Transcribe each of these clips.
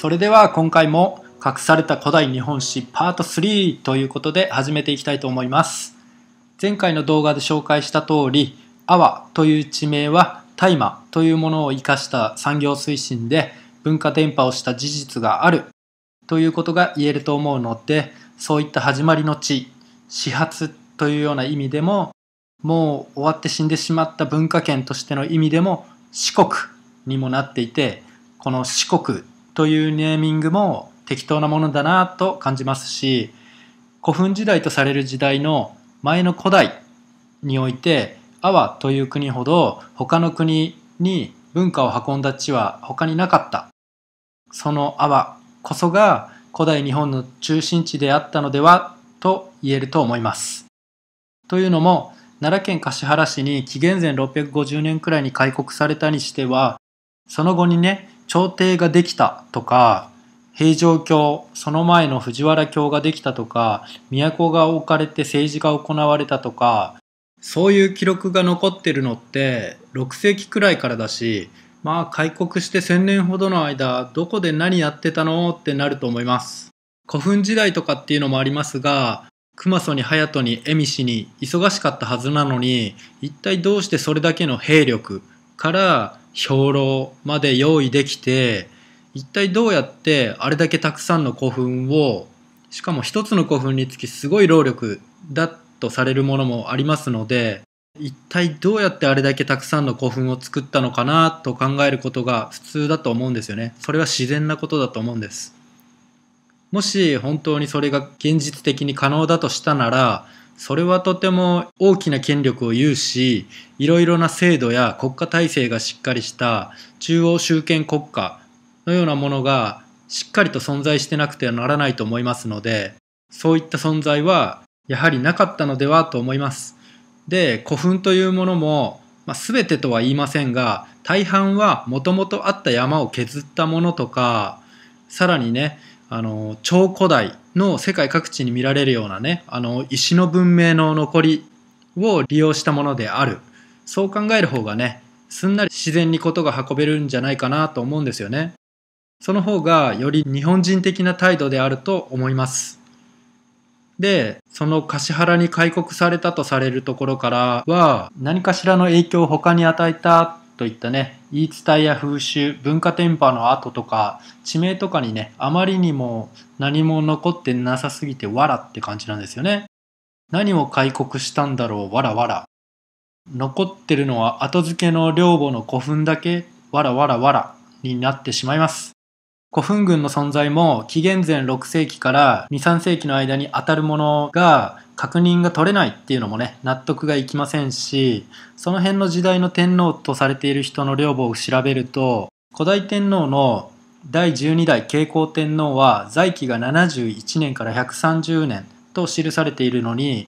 それでは今回も隠された古代日本史パート3ということで始めていきたいと思います。前回の動画で紹介した通り阿波という地名は大麻というものを生かした産業推進で文化伝播をした事実があるということが言えると思うのでそういった始まりの地始発というような意味でももう終わって死んでしまった文化圏としての意味でも四国にもなっていてこの四国というネーミングも適当なものだなと感じますし古墳時代とされる時代の前の古代において阿波という国ほど他の国に文化を運んだ地は他になかった。その阿波こそが古代日本の中心地であったのではと言えると思います。というのも奈良県橿原市に紀元前650年くらいに開国されたにしてはその後にね朝廷ができたとか平城京その前の藤原京ができたとか都が置かれて政治が行われたとかそういう記録が残ってるのって6世紀くらいからだしまあ開国して1000年ほどの間どこで何やってたのってなると思います。古墳時代とかっていうのもありますが熊曽に隼人に恵美氏に忙しかったはずなのに一体どうしてそれだけの兵力から兵糧まで用意できて一体どうやってあれだけたくさんの古墳をしかも一つの古墳につきすごい労力だとされるものもありますので一体どうやってあれだけたくさんの古墳を作ったのかなと考えることが普通だと思うんですよね。それは自然なことだと思うんです。もし本当にそれが現実的に可能だとしたならそれはとても大きな権力を有しいろいろな制度や国家体制がしっかりした中央集権国家のようなものがしっかりと存在してなくてはならないと思いますのでそういった存在はやはりなかったのではと思います。で古墳というものも、まあ、全てとは言いませんが大半はもともとあった山を削ったものとかさらにねあの超古代の世界各地に見られるようなねあの石の文明の残りを利用したものである。そう考える方がねすんなり自然にことが運べるんじゃないかなと思うんですよね。その方がより日本人的な態度であると思います。でその橿原に開国されたとされるところからは何かしらの影響を他に与えたといったね言い伝えや風習文化伝播の跡とか地名とかにねあまりにも何も残ってなさすぎてわらって感じなんですよね。何を開国したんだろうわらわら。残ってるのは後付けの寮母の古墳だけわらわらわらになってしまいます。古墳群の存在も紀元前6世紀から23世紀の間に当たるものが確認が取れないっていうのもね納得がいきませんしその辺の時代の天皇とされている人の領母を調べると古代天皇の第12代慶光天皇は在位が71年から130年と記されているのに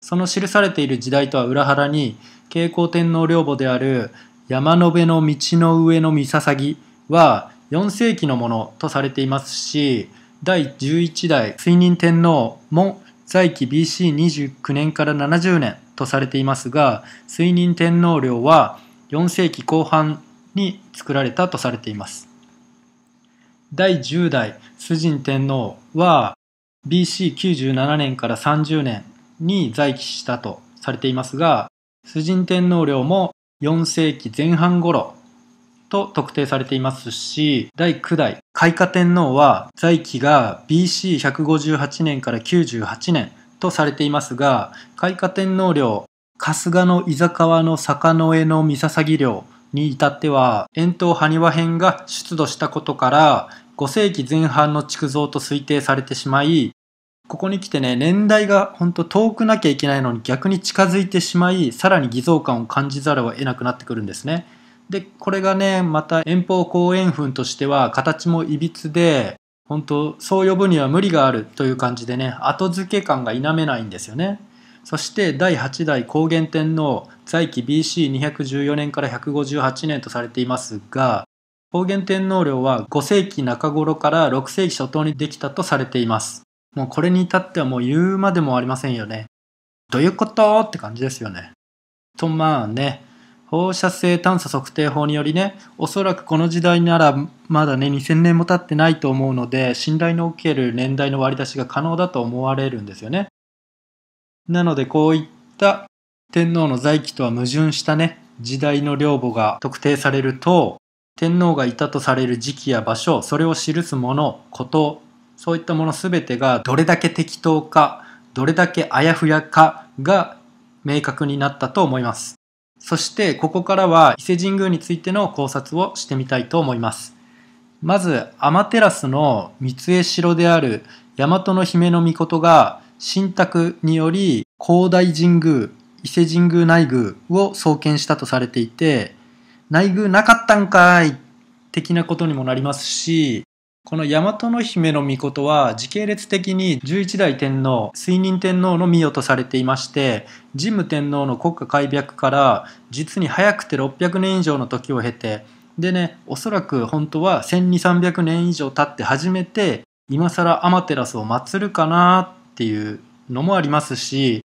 その記されている時代とは裏腹に慶光天皇領母である山辺の道の上の見捧ぎは4世紀のものとされていますし第11代水仁天皇も在期 BC29 年から70年とされていますが水仁天皇陵は4世紀後半に作られたとされています。第10代崇神天皇は BC97 年から30年に在期したとされていますが崇神天皇陵も4世紀前半頃と特定されていますし、第9代開化天皇は在期が BC158 年から98年とされていますが、開化天皇陵、春日の居酒屋の坂の上の三捧陵に至っては、円筒埴輪編が出土したことから、5世紀前半の築造と推定されてしまい、ここに来てね、年代が本当遠くなきゃいけないのに逆に近づいてしまい、さらに偽造感を感じざるを得なくなってくるんですね。で、これがね、また遠方後円墳としては形もいびつで、本当そう呼ぶには無理があるという感じでね、後付け感が否めないんですよね。そして第8代高原天皇在期 BC214 年から158年とされていますが、高原天皇陵は5世紀中頃から6世紀初頭にできたとされています。もうこれに至ってはもう言うまでもありませんよね。どういうこと？って感じですよね。とまあね、放射性探査測定法によりね、おそらくこの時代ならまだね、2000年も経ってないと思うので、信頼のおける年代の割り出しが可能だと思われるんですよね。なのでこういった天皇の在記とは矛盾したね、時代の領母が特定されると、天皇がいたとされる時期や場所、それを記すもの、こと、そういったもの全てがどれだけ適当か、どれだけあやふやかが明確になったと思います。そしてここからは伊勢神宮についての考察をしてみたいと思います。まず、天照の三重城である大和の姫の御事が神託により広大神宮、伊勢神宮内宮を創建したとされていて、内宮なかったんかい的なことにもなりますし、この大和の姫の御は時系列的に11代天皇、水仁天皇の御代とされていまして、神武天皇の国家開闢から実に早くて600年以上の時を経て、でね、おそらく本当は1200、300年以上経って初めて、今更アマテラスを祀るかなっていうのもありますし、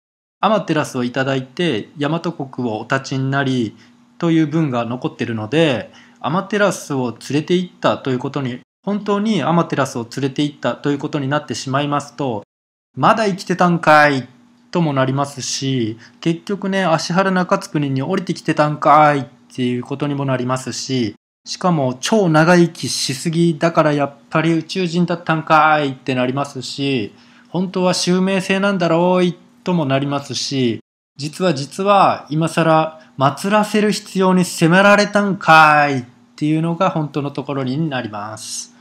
アマテラスをいただいて大和国をお立ちになりという文が残っているので、アマテラスを連れて行ったということに本当にアマテラスを連れて行ったということになってしまいますと、まだ生きてたんかいともなりますし、結局ね、芦原中津国に降りてきてたんかいっていうことにもなりますし、しかも超長生きしすぎだからやっぱり宇宙人だったんかいってなりますし、本当は襲名性なんだろういともなりますし、実は実は今更祀らせる必要に迫られたんかいっていうのが本当のところになります。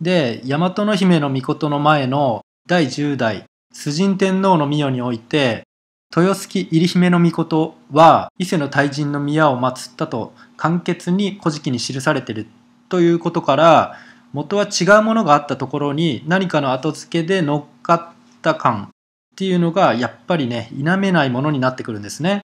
で、大和の姫の御の前の第10代、崇神天皇の御代において、豊洲入姫の御は伊勢の大神の宮を祀ったと簡潔に古事記に記されているということから元は違うものがあったところに何かの後付けで乗っかった感っていうのがやっぱりね否めないものになってくるんですね。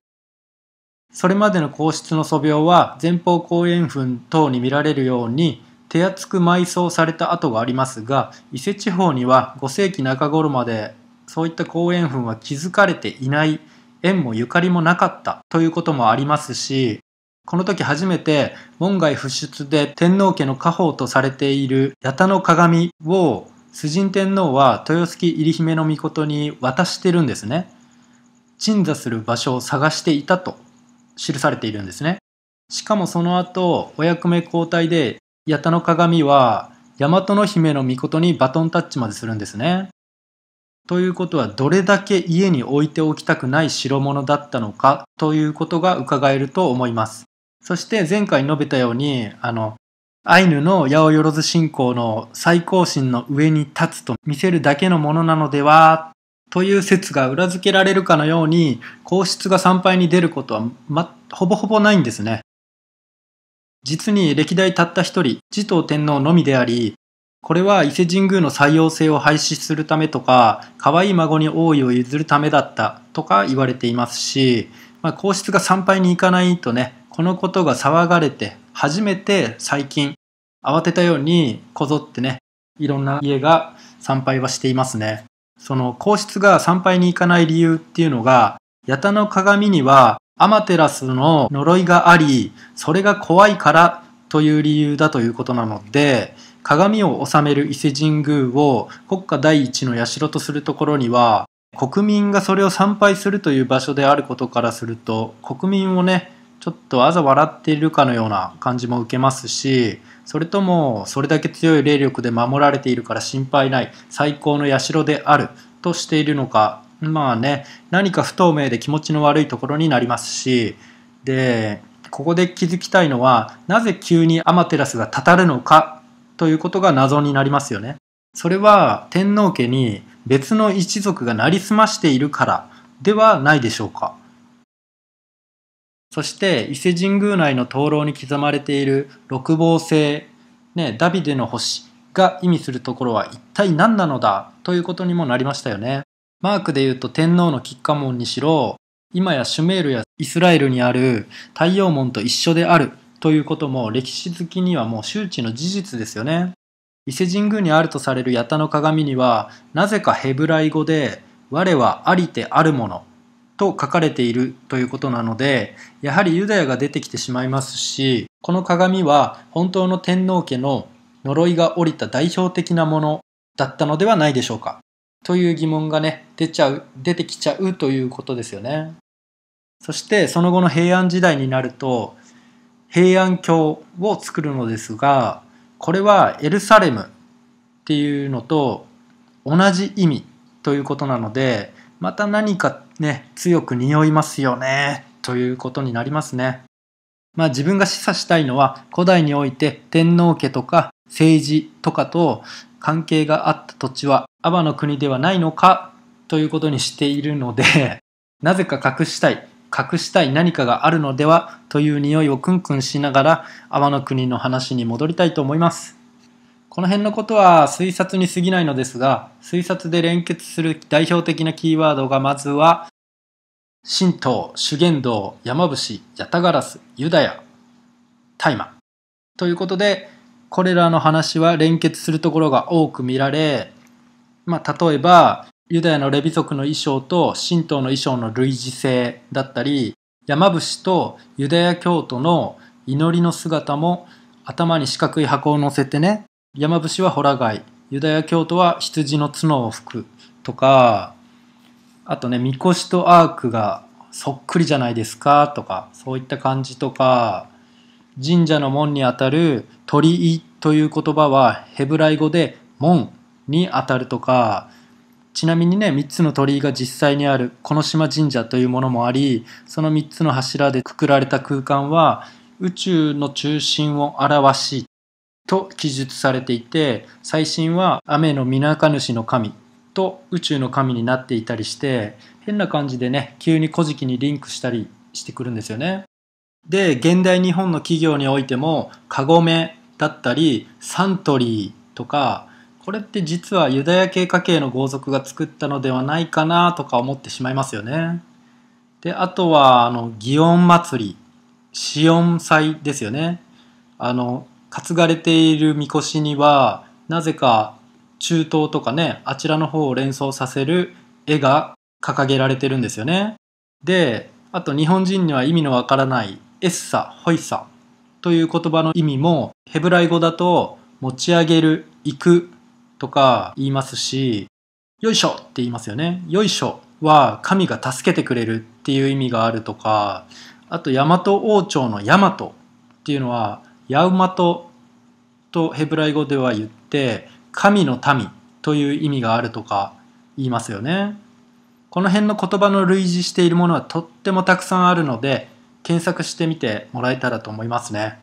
それまでの皇室の素描は前方後円墳等に見られるように手厚く埋葬された跡がありますが伊勢地方には5世紀中頃までそういった公園墳は築かれていない縁もゆかりもなかったということもありますしこの時初めて門外不出で天皇家の家宝とされている八田の鏡を崇神天皇は豊洲入姫の御に渡してるんですね。鎮座する場所を探していたと記されているんですね。しかもその後、お役目交代で八田の鏡は大和の姫の御事にバトンタッチまでするんですね。ということはどれだけ家に置いておきたくない代物だったのかということが伺えると思います。そして前回述べたように、あの、アイヌの八百万信仰の最高神の上に立つと見せるだけのものなのではという説が裏付けられるかのように皇室が参拝に出ることは、ま、ほぼほぼないんですね。実に歴代たった一人、持統天皇のみであり、これは伊勢神宮の採用性を廃止するためとか、可愛い孫に王位を譲るためだったとか言われていますし、まあ、皇室が参拝に行かないとね、このことが騒がれて、初めて最近、慌てたようにこぞってね、いろんな家が参拝はしていますね。その皇室が参拝に行かない理由っていうのが、八田の鏡にはアマテラスの呪いがあり、それが怖いからという理由だということなので、鏡を治める伊勢神宮を国家第一の社とするところには、国民がそれを参拝するという場所であることからすると、国民をね、ちょっとあざ笑っているかのような感じも受けますし、それともそれだけ強い霊力で守られているから心配ない最高の社であるとしているのかまあね、何か不透明で気持ちの悪いところになりますし、で、ここで気づきたいのは、なぜ急にアマテラスがたたるのかということが謎になりますよね。それは天皇家に別の一族がなりすましているからではないでしょうか。そして伊勢神宮内の灯籠に刻まれている六芒星、ね、ダビデの星が意味するところは一体何なのだということにもなりましたよね。マークで言うと天皇の吉家門にしろ、今やシュメールやイスラエルにある太陽門と一緒であるということも歴史好きにはもう周知の事実ですよね。伊勢神宮にあるとされる八田の鏡には、なぜかヘブライ語で、我はありてあるものと書かれているということなので、やはりユダヤが出てきてしまいますし、この鏡は本当の天皇家の呪いが降りた代表的なものだったのではないでしょうか。という疑問がね、出ちゃう、出てきちゃうということですよね。そしてその後の平安時代になると、平安京を作るのですが、これはエルサレムっていうのと同じ意味ということなので、また何かね、強く匂いますよね、ということになりますね。まあ自分が示唆したいのは、古代において天皇家とか政治とかと関係があった土地はアバの国ではないのかということにしているので、なぜか隠したい、隠したい何かがあるのではという匂いをクンクンしながら、アバの国の話に戻りたいと思います。この辺のことは推察に過ぎないのですが、推察で連結する代表的なキーワードがまずは、神道、修験道、山伏、ヤタガラス、ユダヤ、大麻。ということで、これらの話は連結するところが多く見られ、まあ、例えば、ユダヤのレビ族の衣装と神道の衣装の類似性だったり、山伏とユダヤ教徒の祈りの姿も頭に四角い箱を乗せてね、山伏はホラ貝ユダヤ教徒は羊の角を吹くとかあとねみこしとアークがそっくりじゃないですかとかそういった感じとか神社の門にあたる鳥居という言葉はヘブライ語で門にあたるとかちなみにね3つの鳥居が実際にあるこの島神社というものもありその3つの柱でくくられた空間は宇宙の中心を表しと記述されていて最新は雨の皆か主の神と宇宙の神になっていたりして変な感じでね急に古事記にリンクしたりしてくるんですよね。で現代日本の企業においてもカゴメだったりサントリーとかこれって実はユダヤ系家系の豪族が作ったのではないかなとか思ってしまいますよね。であとはあの祇園祭りシオン祭ですよね。あの担がれているみこしにはなぜか中東とかねあちらの方を連想させる絵が掲げられてるんですよね。であと日本人には意味のわからないエッサホイサという言葉の意味もヘブライ語だと持ち上げる行くとか言いますしよいしょって言いますよね。よいしょは神が助けてくれるっていう意味があるとかあと大和王朝の大和っていうのはヤウマトとヘブライ語では言って神の民という意味があるとか言いますよね。この辺の言葉の類似しているものはとってもたくさんあるので検索してみてもらえたらと思いますね。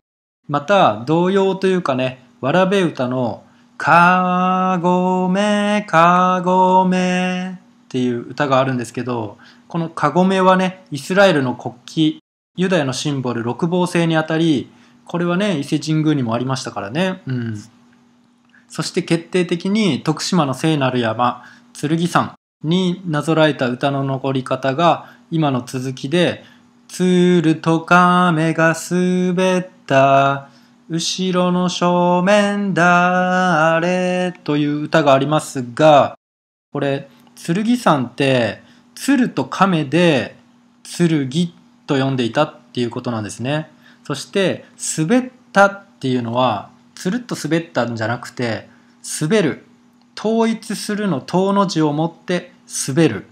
また童謡というかねわらべ歌の「かごめかごめ」っていう歌があるんですけどこのかごめはねイスラエルの国旗ユダヤのシンボル六芒星にあたりこれはね伊勢神宮にもありましたからね。うん、そして決定的に徳島の聖なる山剣山になぞらえた歌の残り方が今の続きで「鶴と亀が滑った後ろの正面だあれ」という歌がありますがこれ剣山って鶴と亀で剣と呼んでいたっていうことなんですね。そして滑ったっていうのはつるっと滑ったんじゃなくて滑る統一するの塔の字を持って滑る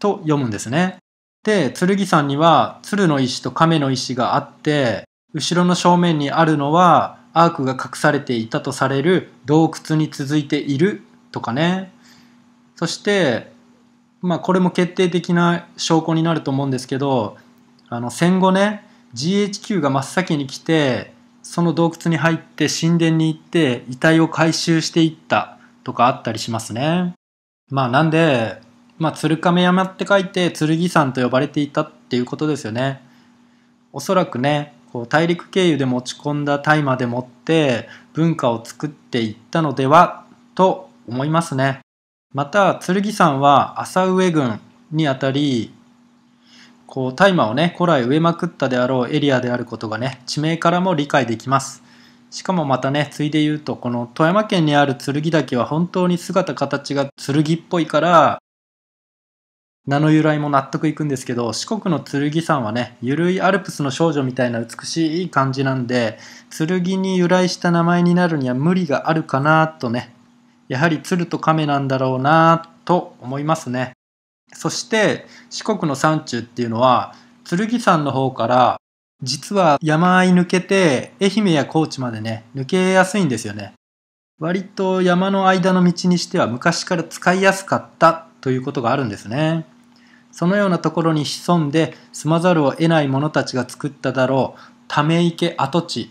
と読むんですね。で剣山には鶴の石と亀の石があって後ろの正面にあるのはアークが隠されていたとされる洞窟に続いているとかねそしてまあこれも決定的な証拠になると思うんですけどあの戦後ね GHQ が真っ先に来てその洞窟に入って神殿に行って遺体を回収していったとかあったりしますね。まあなんで、まあ鶴亀山って書いて剣山と呼ばれていたっていうことですよね。おそらくね、こう大陸経由で持ち込んだ大麻でもって文化を作っていったのではと思いますね。また剣山は浅上郡にあたりこう大麻をね古来植えまくったであろうエリアであることがね地名からも理解できますしかもまたねついで言うとこの富山県にある剣岳は本当に姿形が剣っぽいから名の由来も納得いくんですけど四国の剣山はねゆるいアルプスの少女みたいな美しい感じなんで剣に由来した名前になるには無理があるかなとねやはり鶴と亀なんだろうなと思いますね。そして四国の山中っていうのは剣山の方から実は山あい抜けて愛媛や高知までね抜けやすいんですよね。割と山の間の道にしては昔から使いやすかったということがあるんですねそのようなところに潜んで住まざるを得ない者たちが作っただろうため池跡地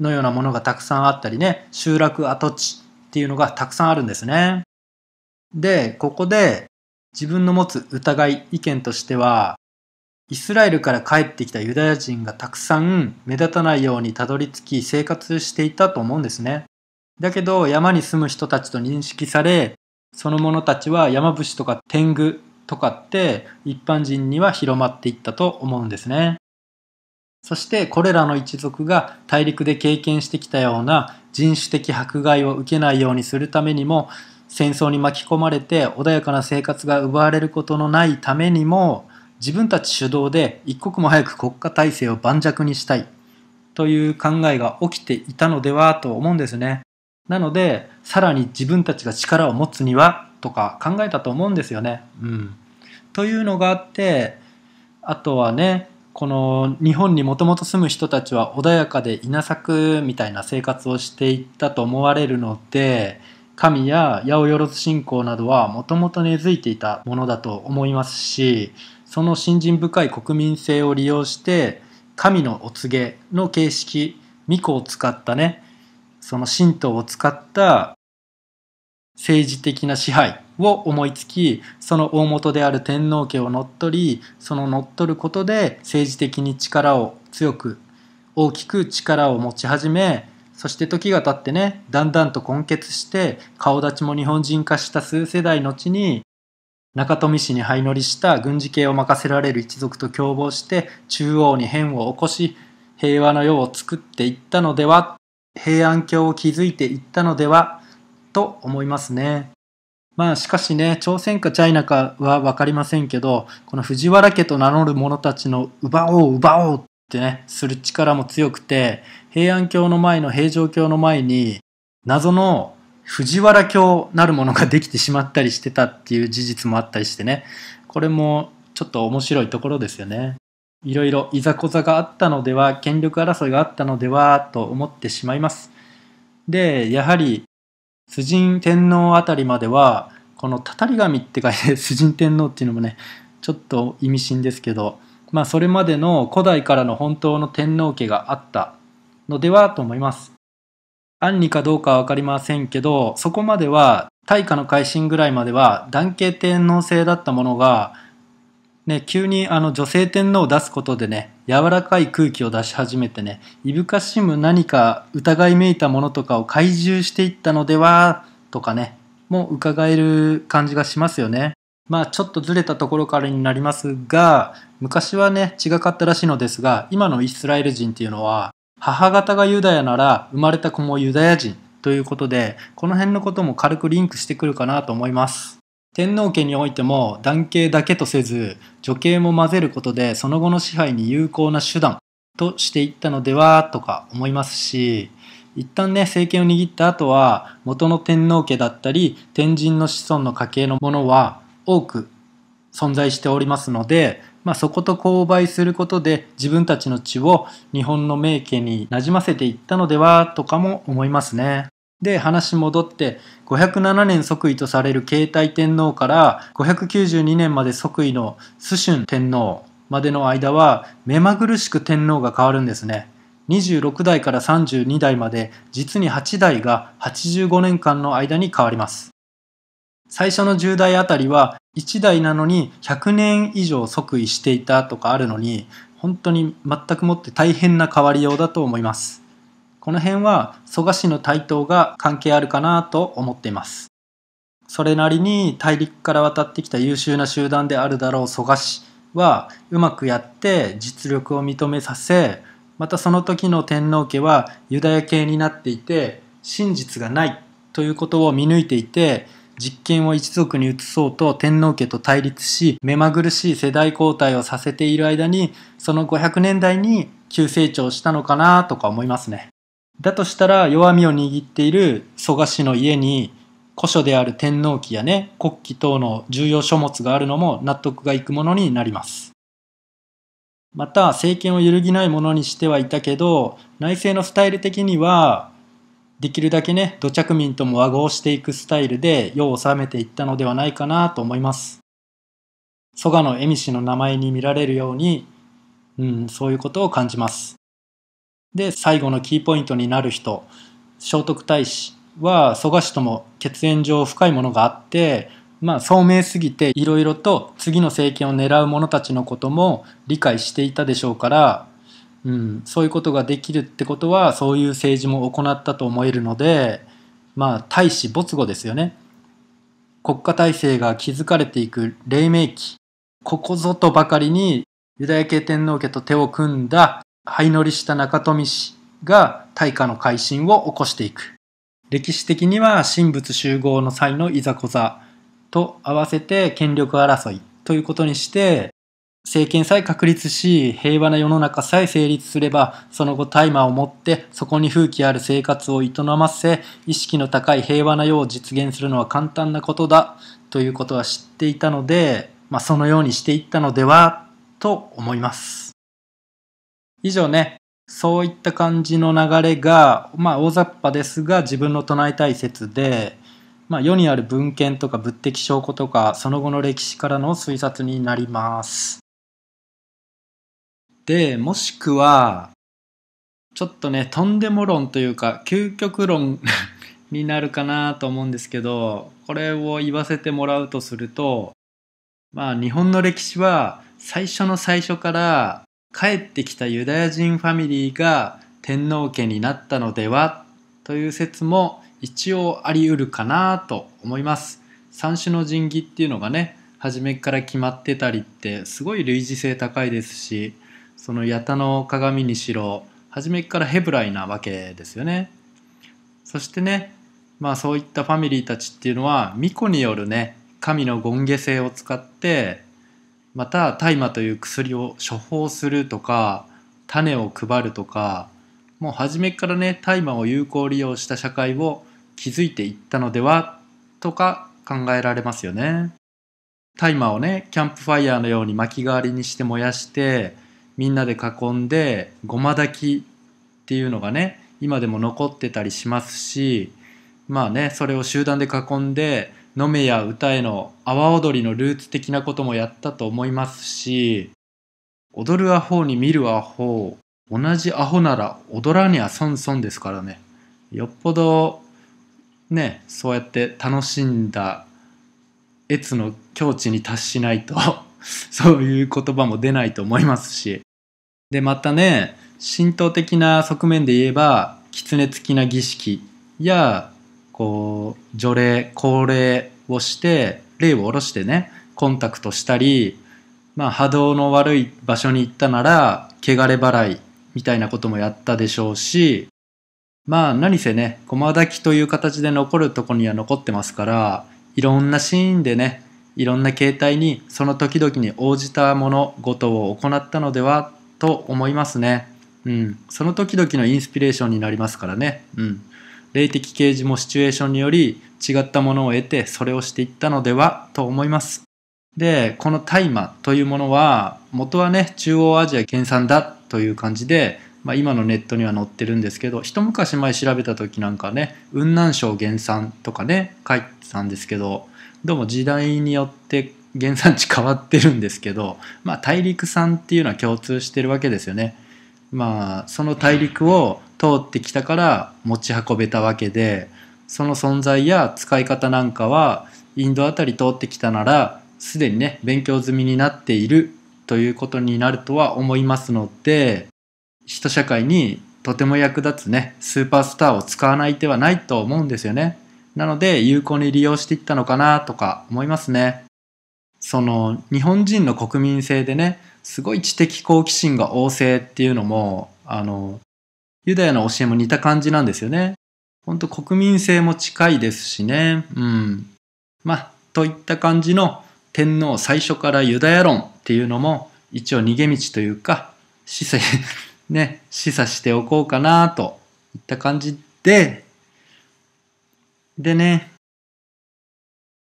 のようなものがたくさんあったりね集落跡地っていうのがたくさんあるんですねでここで自分の持つ疑い意見としてはイスラエルから帰ってきたユダヤ人がたくさん目立たないようにたどり着き生活していたと思うんですね。だけど山に住む人たちと認識され、その者たちは山伏とか天狗とかって一般人には広まっていったと思うんですね。そしてこれらの一族が大陸で経験してきたような人種的迫害を受けないようにするためにも戦争に巻き込まれて穏やかな生活が奪われることのないためにも自分たち主導で一刻も早く国家体制を盤石にしたいという考えが起きていたのではと思うんですね。なので、さらに自分たちが力を持つにはとか考えたと思うんですよね。うん。というのがあって、あとはね、この日本にもともと住む人たちは穏やかで稲作みたいな生活をしていったと思われるので、神や八百万信仰などはもともと根付いていたものだと思いますし、その信心深い国民性を利用して神のお告げの形式巫女を使ったねその神道を使った政治的な支配を思いつきその大元である天皇家を乗っ取りその乗っ取ることで政治的に力を強く大きく力を持ち始めそして時が経ってねだんだんと根結して顔立ちも日本人化した数世代後に中富市に相乗りした軍事系を任せられる一族と共謀して中央に変を起こし平和の世を作っていったのでは平安京を築いていったのではと思いますね。まあしかしね朝鮮かチャイナかは分かりませんけどこの藤原家と名乗る者たちの奪おう奪おうってねする力も強くて平安京の前の平城京の前に謎の藤原京なるものができてしまったりしてたっていう事実もあったりしてねこれもちょっと面白いところですよね。いろいろいざこざがあったのでは権力争いがあったのではと思ってしまいます。でやはり崇神天皇あたりまではこのたたり神って書いて 崇神天皇っていうのもねちょっと意味深ですけどまあそれまでの古代からの本当の天皇家があったのではと思います。暗にかどうかは分かりませんけどそこまでは大化の改新ぐらいまでは男系天皇制だったものが、ね、急にあの女性天皇を出すことでね柔らかい空気を出し始めてねいぶかしむ何か疑いめいたものとかを怪獣していったのではとかねもう伺える感じがしますよね。まあちょっとずれたところからになりますが昔はね違かったらしいのですが今のイスラエル人っていうのは母方がユダヤなら生まれた子もユダヤ人ということで、この辺のことも軽くリンクしてくるかなと思います。天皇家においても男系だけとせず女系も混ぜることでその後の支配に有効な手段としていったのではとか思いますし一旦ね政権を握った後は元の天皇家だったり天神の子孫の家系のものは多く存在しておりますのでまあ、そこと購買することで自分たちの血を日本の名家になじませていったのではとかも思いますね。で話戻って507年即位とされる慶太天皇から592年まで即位の崇春天皇までの間は目まぐるしく天皇が変わるんですね。26代から32代まで実に8代が85年間の間に変わります。最初の10代あたりは1代なのに100年以上即位していたとかあるのに本当に全くもって大変な変わりようだと思いますこの辺は蘇我氏の台頭が関係あるかなと思っていますそれなりに大陸から渡ってきた優秀な集団であるだろう蘇我氏はうまくやって実力を認めさせまたその時の天皇家はユダヤ系になっていて真実がないということを見抜いていて実権を一族に移そうと天皇家と対立し目まぐるしい世代交代をさせている間にその500年代に急成長したのかなとか思いますね。だとしたら弱みを握っている蘇我氏の家に古書である天皇記やね国旗等の重要書物があるのも納得がいくものになります。また政権を揺るぎないものにしてはいたけど内政のスタイル的にはできるだけね土着民とも和合していくスタイルで世を治めていったのではないかなと思います。蘇我の恵美氏の名前に見られるように、うん、そういうことを感じます。で最後のキーポイントになる人聖徳太子は蘇我氏とも血縁上深いものがあってまあ聡明すぎていろいろと次の政権を狙う者たちのことも理解していたでしょうから、うん、そういうことができるってことはそういう政治も行ったと思えるのでまあ大使没後ですよね。国家体制が築かれていく黎明期。ここぞとばかりにユダヤ系天皇家と手を組んだ相乗りした中富氏が大化の改新を起こしていく歴史的には神仏集合の際のいざこざと合わせて権力争いということにして政権さえ確立し平和な世の中さえ成立すればその後大麻を持ってそこに風紀ある生活を営ませ意識の高い平和な世を実現するのは簡単なことだということは知っていたので、まあ、そのようにしていったのではと思います。以上ねそういった感じの流れがまあ大雑把ですが自分の唱えたい説でまあ、世にある文献とか物的証拠とかその後の歴史からの推察になります。でもしくはちょっとねとんでも論というか究極論 になるかなと思うんですけどこれを言わせてもらうとするとまあ日本の歴史は最初の最初から帰ってきたユダヤ人ファミリーが天皇家になったのではという説も一応あり得るかなと思います。三種の神器っていうのがね初めから決まってたりってすごい類似性高いですしその八田の鏡にしろ初めからヘブライなわけですよね。そしてねまあそういったファミリーたちっていうのは巫女によるね神の権下性を使ってまた大麻という薬を処方するとか種を配るとかもう初めからね大麻を有効利用した社会を築いていったのではとか考えられますよね。大麻をねキャンプファイヤーのように薪代わりにして燃やしてみんなで囲んでごま炊きっていうのがね今でも残ってたりしますしまあねそれを集団で囲んで飲めや歌への阿波踊りのルーツ的なこともやったと思いますし踊るアホに見るアホ同じアホなら踊らにゃ損損ですからね。よっぽどねそうやって楽しんだ越の境地に達しないと そういう言葉も出ないと思いますし。でまたね神道的な側面で言えば狐付きな儀式やこう除霊高齢をして霊を下ろしてねコンタクトしたりまあ波動の悪い場所に行ったなら汚れ払いみたいなこともやったでしょうしまあ何せね駒抱きという形で残るとこには残ってますからいろんなシーンでねいろんな形態にその時々に応じた物事を行ったのではと思いますね。うん、その時々のインスピレーションになりますからね。うん、霊的啓示もシチュエーションにより違ったものを得てそれをしていったのではと思います。でこの大麻というものは元はね中央アジア原産だという感じで、まあ、今のネットには載ってるんですけど一昔前調べた時なんかね雲南省原産とかね書いてたんですけどどうも時代によって原産地変わってるんですけど、まあ、大陸産っていうのは共通してるわけですよね。まあその大陸を通ってきたから持ち運べたわけでその存在や使い方なんかはインドあたり通ってきたならすでにね勉強済みになっているということになるとは思いますので人社会にとても役立つねスーパースターを使わない手はないと思うんですよね。なので有効に利用していったのかなとか思いますね。その日本人の国民性でねすごい知的好奇心が旺盛っていうのもあのユダヤの教えも似た感じなんですよね。本当国民性も近いですしね。うん。まあ、といった感じの天皇最初からユダヤ論っていうのも一応逃げ道というか示唆 ね示唆しておこうかなといった感じででね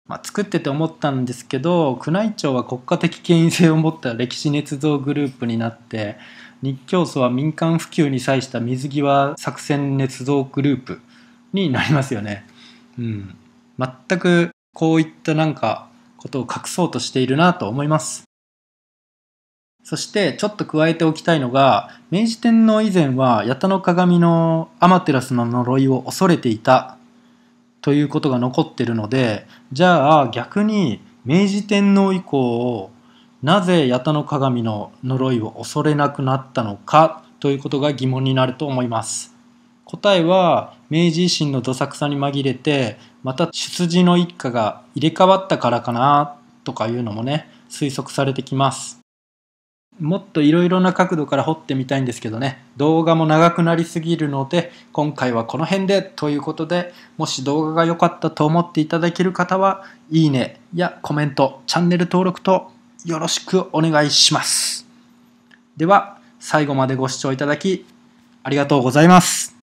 まあ、作ってて思ったんですけど宮内庁は国家的権威性を持った歴史捏造グループになって日教組は民間普及に際した水際作戦捏造グループになりますよね。うん、全くこういったなんかことを隠そうとしているなと思います。そしてちょっと加えておきたいのが明治天皇以前は八田の鏡のアマテラスの呪いを恐れていたということが残ってるのでじゃあ逆に明治天皇以降なぜ八田の鏡の呪いを恐れなくなったのかということが疑問になると思います。答えは明治維新のどさくさに紛れてまた出自の一家が入れ替わったからかなとかいうのもね推測されてきます。もっといろいろな角度から掘ってみたいんですけどね動画も長くなりすぎるので今回はこの辺でということでもし動画が良かったと思っていただける方はいいねやコメントチャンネル登録とよろしくお願いします。では最後までご視聴いただきありがとうございます。